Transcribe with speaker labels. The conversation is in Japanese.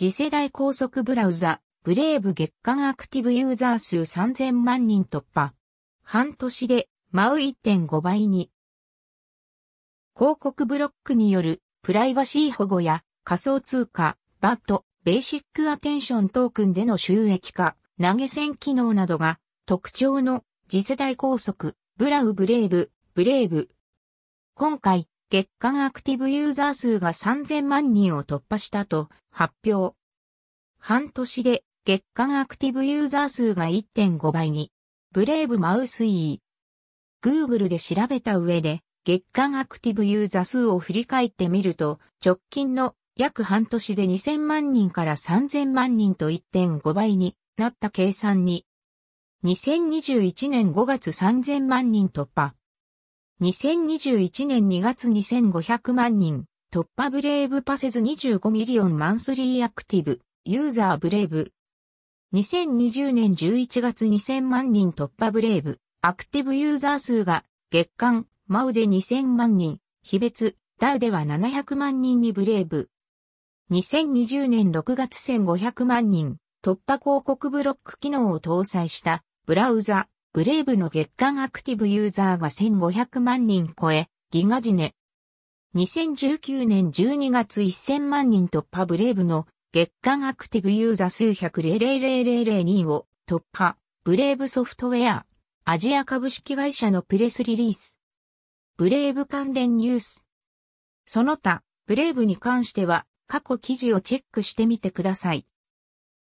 Speaker 1: 次世代高速ブラウザ、ブレイブ月間アクティブユーザー数3000万人突破。半年で、マウ1.5倍に。広告ブロックによるプライバシー保護や仮想通貨、バット、ベーシックアテンショントークンでの収益化、投げ銭機能などが特徴の次世代高速、ブラウブレイブ、ブレイブ。今回、月間アクティブユーザー数が3000万人を突破したと発表。半年で月間アクティブユーザー数が1.5倍に。ブレイブマウス E。Google で調べた上で月間アクティブユーザー数を振り返ってみると直近の約半年で2000万人から3000万人と1.5倍になった計算に。2021年5月3000万人突破。2021年2月2500万人突破 Brave passes 25 million monthly active user ブレイブ2020年11月2000万人突破ブレイブ、アクティブユーザー数が月間、 MAU で2000万人、日別、 DAU では700万人にブレイブ。2020年6月1500万人、突破広告ブロック機能を搭載したブラウザ、ブレイブの月間アクティブユーザーが1500万人超え、 GIGAZINE。2019年12月1000万人突破ブレイブの月間アクティブユーザー数百00002を突破。ブレイブソフトウェア。アジア株式会社のプレスリリース。ブレイブ関連ニュース。その他、ブレイブに関しては過去記事をチェックしてみてください。